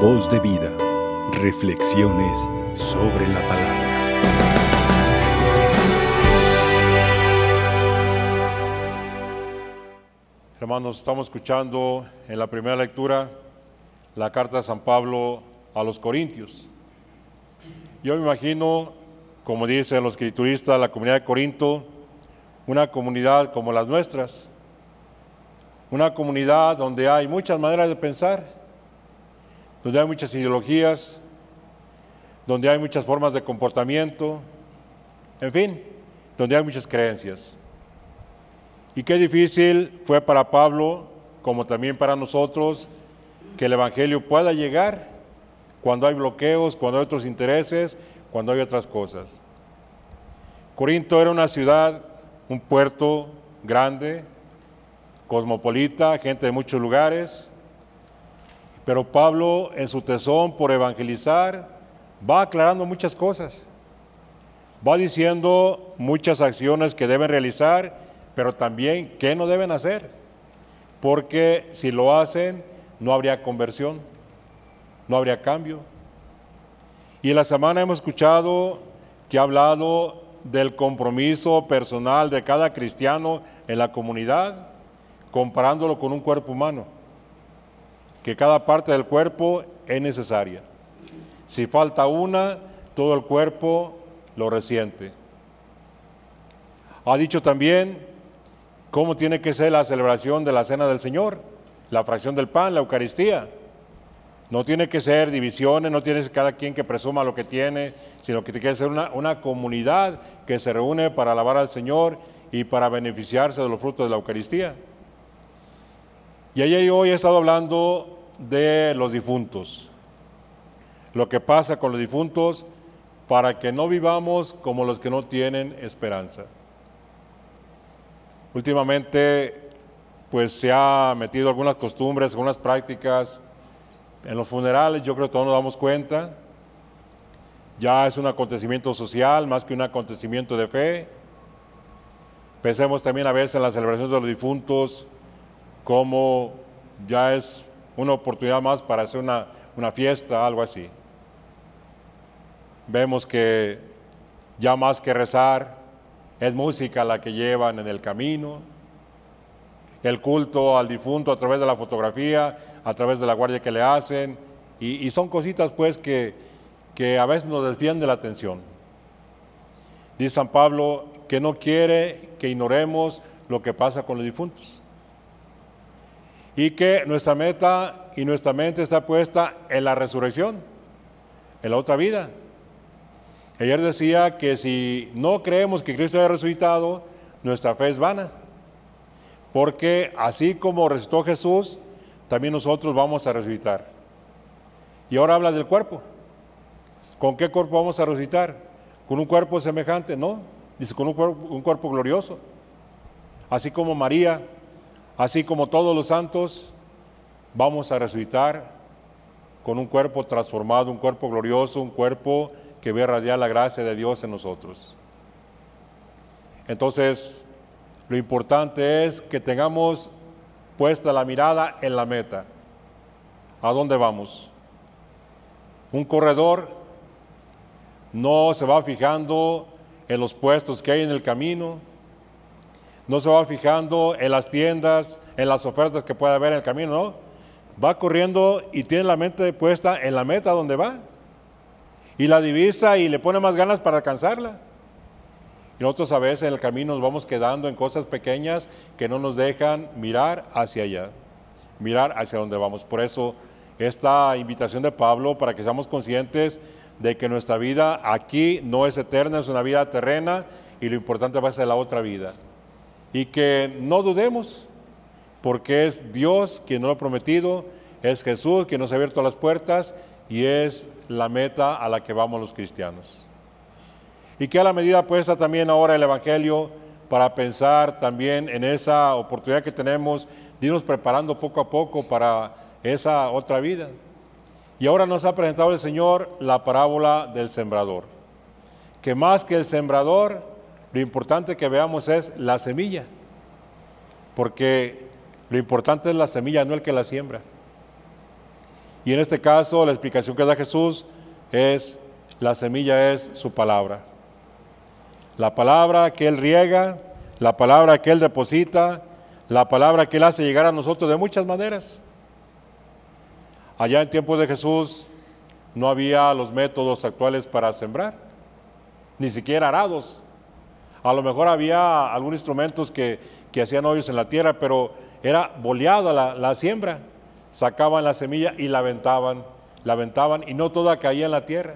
Voz de vida. Reflexiones sobre la palabra. Hermanos, estamos escuchando en la primera lectura la carta de San Pablo a los Corintios. Yo me imagino, como dicen los escrituristas, la comunidad de Corinto, una comunidad como las nuestras, una comunidad donde hay muchas maneras de pensar, donde hay muchas ideologías, donde hay muchas formas de comportamiento, en fin, donde hay muchas creencias. Y qué difícil fue para Pablo, como también para nosotros, que el Evangelio pueda llegar cuando hay bloqueos, cuando hay otros intereses, cuando hay otras cosas. Corinto era una ciudad, un puerto grande, cosmopolita, gente de muchos lugares, pero Pablo en su tesón por evangelizar va aclarando muchas cosas, va diciendo muchas acciones que deben realizar, pero también qué no deben hacer, porque si lo hacen no habría conversión, no habría cambio. Y en la semana hemos escuchado que ha hablado del compromiso personal de cada cristiano en la comunidad, comparándolo con un cuerpo humano, que cada parte del cuerpo es necesaria. Si falta una, todo el cuerpo lo resiente. Ha dicho también cómo tiene que ser la celebración de la cena del Señor, la fracción del pan, la Eucaristía. No tiene que ser divisiones, no tiene que ser cada quien que presuma lo que tiene, sino que tiene que ser una, una comunidad que se reúne para alabar al Señor y para beneficiarse de los frutos de la Eucaristía. Y ayer y hoy he estado hablando de los difuntos, lo que pasa con los difuntos para que no vivamos como los que no tienen esperanza. Últimamente, pues se ha metido algunas costumbres, algunas prácticas en los funerales, yo creo que todos nos damos cuenta, ya es un acontecimiento social más que un acontecimiento de fe. Pensemos también a veces en las celebraciones de los difuntos como ya es una oportunidad más para hacer una, una fiesta, algo así. Vemos que ya más que rezar, es música la que llevan en el camino, el culto al difunto a través de la fotografía, a través de la guardia que le hacen, y, son cositas pues que, que a veces nos desvían de la atención. Dice San Pablo que no quiere que ignoremos lo que pasa con los difuntos y que nuestra meta y nuestra mente está puesta en la resurrección, en la otra vida. Ayer decía que si no creemos que Cristo haya resucitado, nuestra fe es vana, porque así como resucitó Jesús, también nosotros vamos a resucitar. Y ahora habla del cuerpo. ¿Con qué cuerpo vamos a resucitar? ¿Con un cuerpo semejante? No, dice con un cuerpo, un cuerpo glorioso. Así como María Así como todos los santos, vamos a resucitar con un cuerpo transformado, un cuerpo glorioso, un cuerpo que ve radiar la gracia de Dios en nosotros. Entonces, lo importante es que tengamos puesta la mirada en la meta. ¿A dónde vamos? Un corredor no se va fijando en los puestos que hay en el camino, no se va fijando en las tiendas, en las ofertas que puede haber en el camino, no. Va corriendo y tiene la mente puesta en la meta donde va. Y la divisa y le pone más ganas para alcanzarla. Y nosotros a veces en el camino nos vamos quedando en cosas pequeñas que no nos dejan mirar hacia allá, mirar hacia donde vamos. Por eso esta invitación de Pablo para que seamos conscientes de que nuestra vida aquí no es eterna, es una vida terrena y lo importante va a ser la otra vida y que no dudemos, porque es Dios quien nos lo ha prometido, es Jesús quien nos ha abierto las puertas y es la meta a la que vamos los cristianos. Y que a la medida puesta también ahora el Evangelio para pensar también en esa oportunidad que tenemos de irnos preparando poco a poco para esa otra vida. Y ahora nos ha presentado el Señor la parábola del sembrador, que más que el sembrador, lo importante que veamos es la semilla, porque lo importante es la semilla, no el que la siembra. Y en este caso, la explicación que da Jesús es, la semilla es su palabra. La palabra que Él riega, la palabra que Él deposita, la palabra que Él hace llegar a nosotros de muchas maneras. Allá en tiempos de Jesús no había los métodos actuales para sembrar, ni siquiera arados. A lo mejor había algunos instrumentos que, hacían hoyos en la tierra, pero era boleada la, la siembra. Sacaban la semilla y la aventaban, la aventaban y no toda caía en la tierra.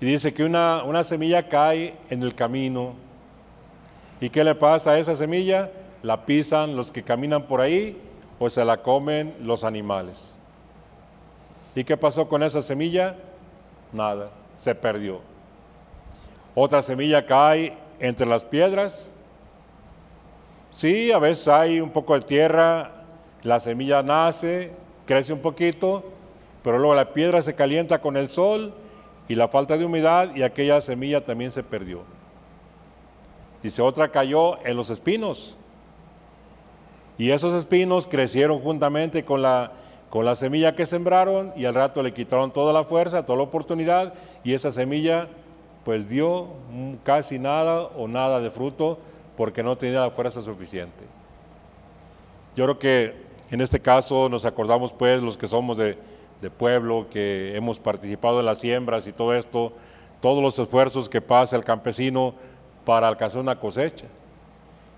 Y dice que una, una semilla cae en el camino. ¿Y qué le pasa a esa semilla? La pisan los que caminan por ahí o se la comen los animales. ¿Y qué pasó con esa semilla? Nada, se perdió. Otra semilla cae entre las piedras. Sí, a veces hay un poco de tierra, la semilla nace, crece un poquito, pero luego la piedra se calienta con el sol y la falta de humedad y aquella semilla también se perdió. Dice, otra cayó en los espinos. Y esos espinos crecieron juntamente con la, con la semilla que sembraron y al rato le quitaron toda la fuerza, toda la oportunidad y esa semilla pues dio casi nada o nada de fruto porque no tenía la fuerza suficiente. Yo creo que en este caso nos acordamos pues los que somos de, de pueblo, que hemos participado en las siembras y todo esto, todos los esfuerzos que pasa el campesino para alcanzar una cosecha.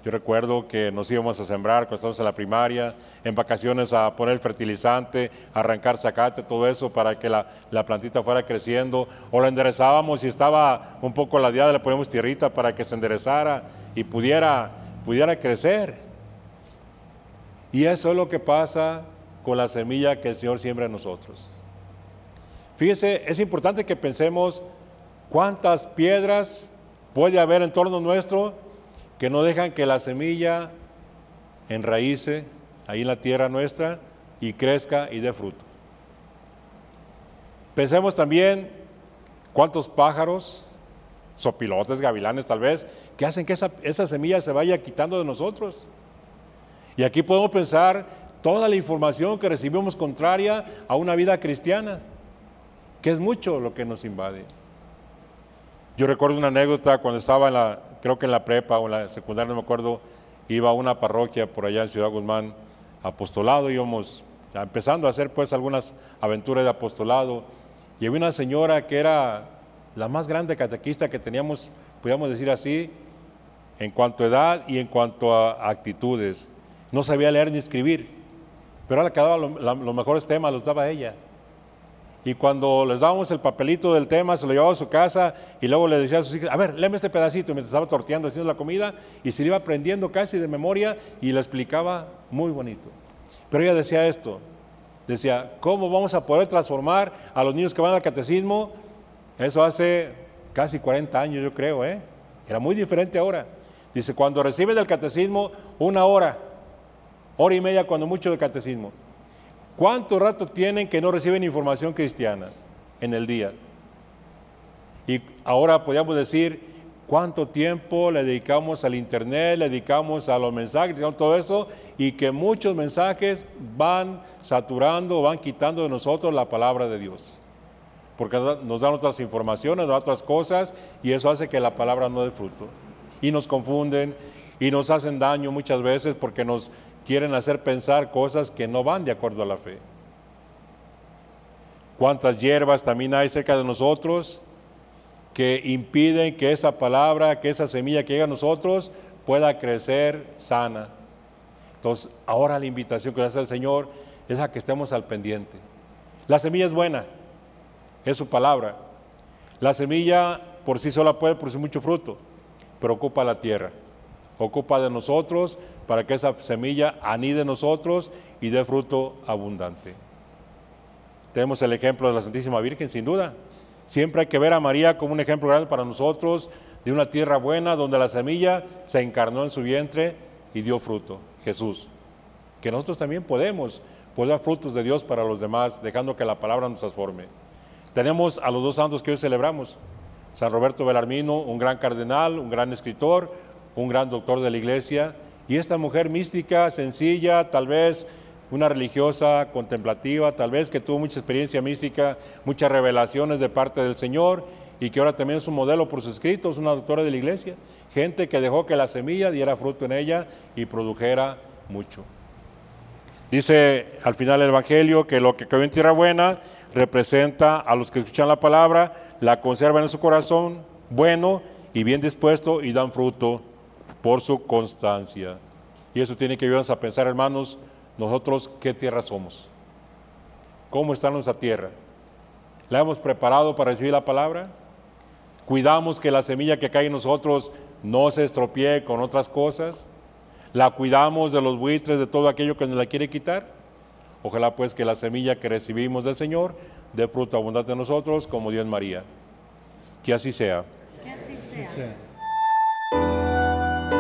Yo recuerdo que nos íbamos a sembrar cuando estábamos en la primaria, en vacaciones a poner fertilizante, arrancar zacate, todo eso para que la, plantita fuera creciendo, o la enderezábamos y estaba un poco ladeada, le ponemos tierrita para que se enderezara y pudiera, pudiera crecer. Y eso es lo que pasa con la semilla que el Señor siembra en nosotros. Fíjese, es importante que pensemos cuántas piedras puede haber en torno nuestro que no dejan que la semilla enraíce ahí en la tierra nuestra y crezca y dé fruto. Pensemos también cuántos pájaros, sopilotes, gavilanes tal vez, que hacen que esa, esa semilla se vaya quitando de nosotros. Y aquí podemos pensar toda la información que recibimos contraria a una vida cristiana, que es mucho lo que nos invade. Yo recuerdo una anécdota cuando estaba en la, creo que en la prepa o en la secundaria, no me acuerdo, iba a una parroquia por allá en Ciudad Guzmán, apostolado, íbamos empezando a hacer pues algunas aventuras de apostolado, y había una señora que era la más grande catequista que teníamos, podríamos decir así, en cuanto a edad y en cuanto a actitudes. No sabía leer ni escribir, pero ahora que daba los mejores temas los daba ella. Y cuando les dábamos el papelito del tema, se lo llevaba a su casa y luego le decía a sus hijos, a ver, léeme este pedacito, mientras estaba torteando, haciendo la comida, y se iba aprendiendo casi de memoria y le explicaba muy bonito. Pero ella decía esto, decía, ¿cómo vamos a poder transformar a los niños que van al catecismo? Eso hace casi 40 años, yo creo, ¿eh? Era muy diferente ahora. Dice, cuando reciben del catecismo, una hora, hora y media cuando mucho de catecismo. ¿Cuánto rato tienen que no reciben información cristiana en el día? Y ahora podríamos decir, ¿cuánto tiempo le dedicamos al internet, le dedicamos a los mensajes, todo eso? Y que muchos mensajes van saturando, van quitando de nosotros la palabra de Dios. Porque nos dan otras informaciones, nos dan otras cosas, y eso hace que la palabra no dé fruto. Y nos confunden, y nos hacen daño muchas veces porque nos quieren hacer pensar cosas que no van de acuerdo a la fe. ¿Cuántas hierbas también hay cerca de nosotros que impiden que esa palabra, que esa semilla que llega a nosotros pueda crecer sana? Entonces, ahora la invitación que hace el Señor es a que estemos al pendiente. La semilla es buena, es su palabra. La semilla por sí sola puede producir mucho fruto, pero ocupa la tierra, ocupa de nosotros para que esa semilla anide nosotros y dé fruto abundante. Tenemos el ejemplo de la Santísima Virgen, sin duda. Siempre hay que ver a María como un ejemplo grande para nosotros de una tierra buena donde la semilla se encarnó en su vientre y dio fruto, Jesús. Que nosotros también podemos, poder dar frutos de Dios para los demás, dejando que la palabra nos transforme. Tenemos a los dos santos que hoy celebramos. San Roberto Belarmino, un gran cardenal, un gran escritor, un gran doctor de la iglesia, y esta mujer mística, sencilla, tal vez una religiosa contemplativa, tal vez que tuvo mucha experiencia mística, muchas revelaciones de parte del Señor y que ahora también es un modelo por sus escritos, una doctora de la iglesia, gente que dejó que la semilla diera fruto en ella y produjera mucho. Dice al final el Evangelio que lo que cayó en tierra buena representa a los que escuchan la palabra, la conservan en su corazón bueno y bien dispuesto y dan fruto por su constancia. Y eso tiene que ayudarnos a pensar, hermanos, nosotros qué tierra somos. ¿Cómo está nuestra tierra? ¿La hemos preparado para recibir la palabra? ¿Cuidamos que la semilla que cae en nosotros no se estropee con otras cosas? ¿La cuidamos de los buitres, de todo aquello que nos la quiere quitar? Ojalá pues que la semilla que recibimos del Señor dé fruto abundante en nosotros como Dios María. Que así sea. Que así sea.